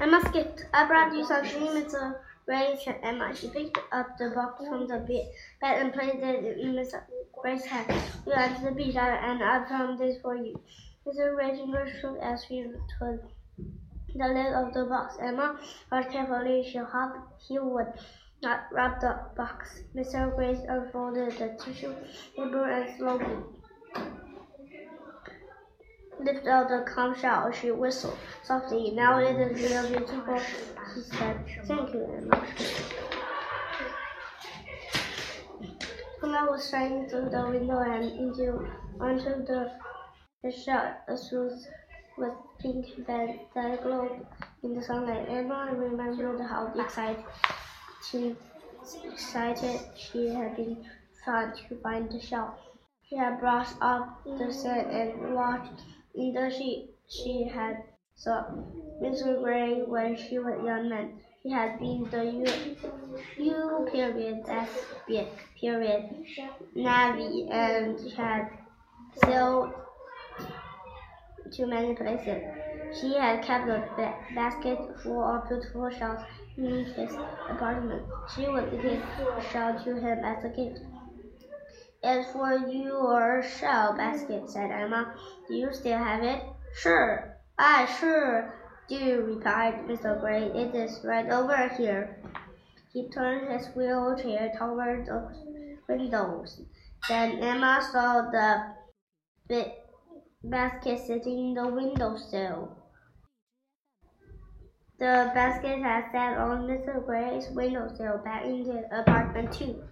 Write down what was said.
Emma skipped. I brought you something. Gray said Emma. She picked up the box from the bed and placed it in Mr. Gray's hand. You entered the beach and I found this for you. Mr. Fingers shook as she took the lid of the box. Emma watched carefully. She hoped he would not wrap the box. Mr. Gray unfolded the tissue paper and slowly lifted out the calm shell. She whistled softly. Now it is real beautiful, she said. Thank you, Emma. Sunlight was shining through the window and into onto the the shell, a smooth with pink bed that glowed in the sunlight. Emma remembered how excited, she, excited she had been trying to find the shell. She had brushed up the sand and watched in the sheet she had saw Mr. Gray when she was young man. He had been the U, U period, S period, Navy, and had sailed to many places. She had kept a ba basket full of beautiful shells in his apartment. She would give a shell to him as a gift. As for your shell basket, said Emma, do you still have it? Sure, I sure do, replied Mr. Gray. It is right over here. He turned his wheelchair toward the windows. Then Emma saw the basket sitting in the windowsill. The basket had sat on Mr. Gray's windowsill back in the apartment too.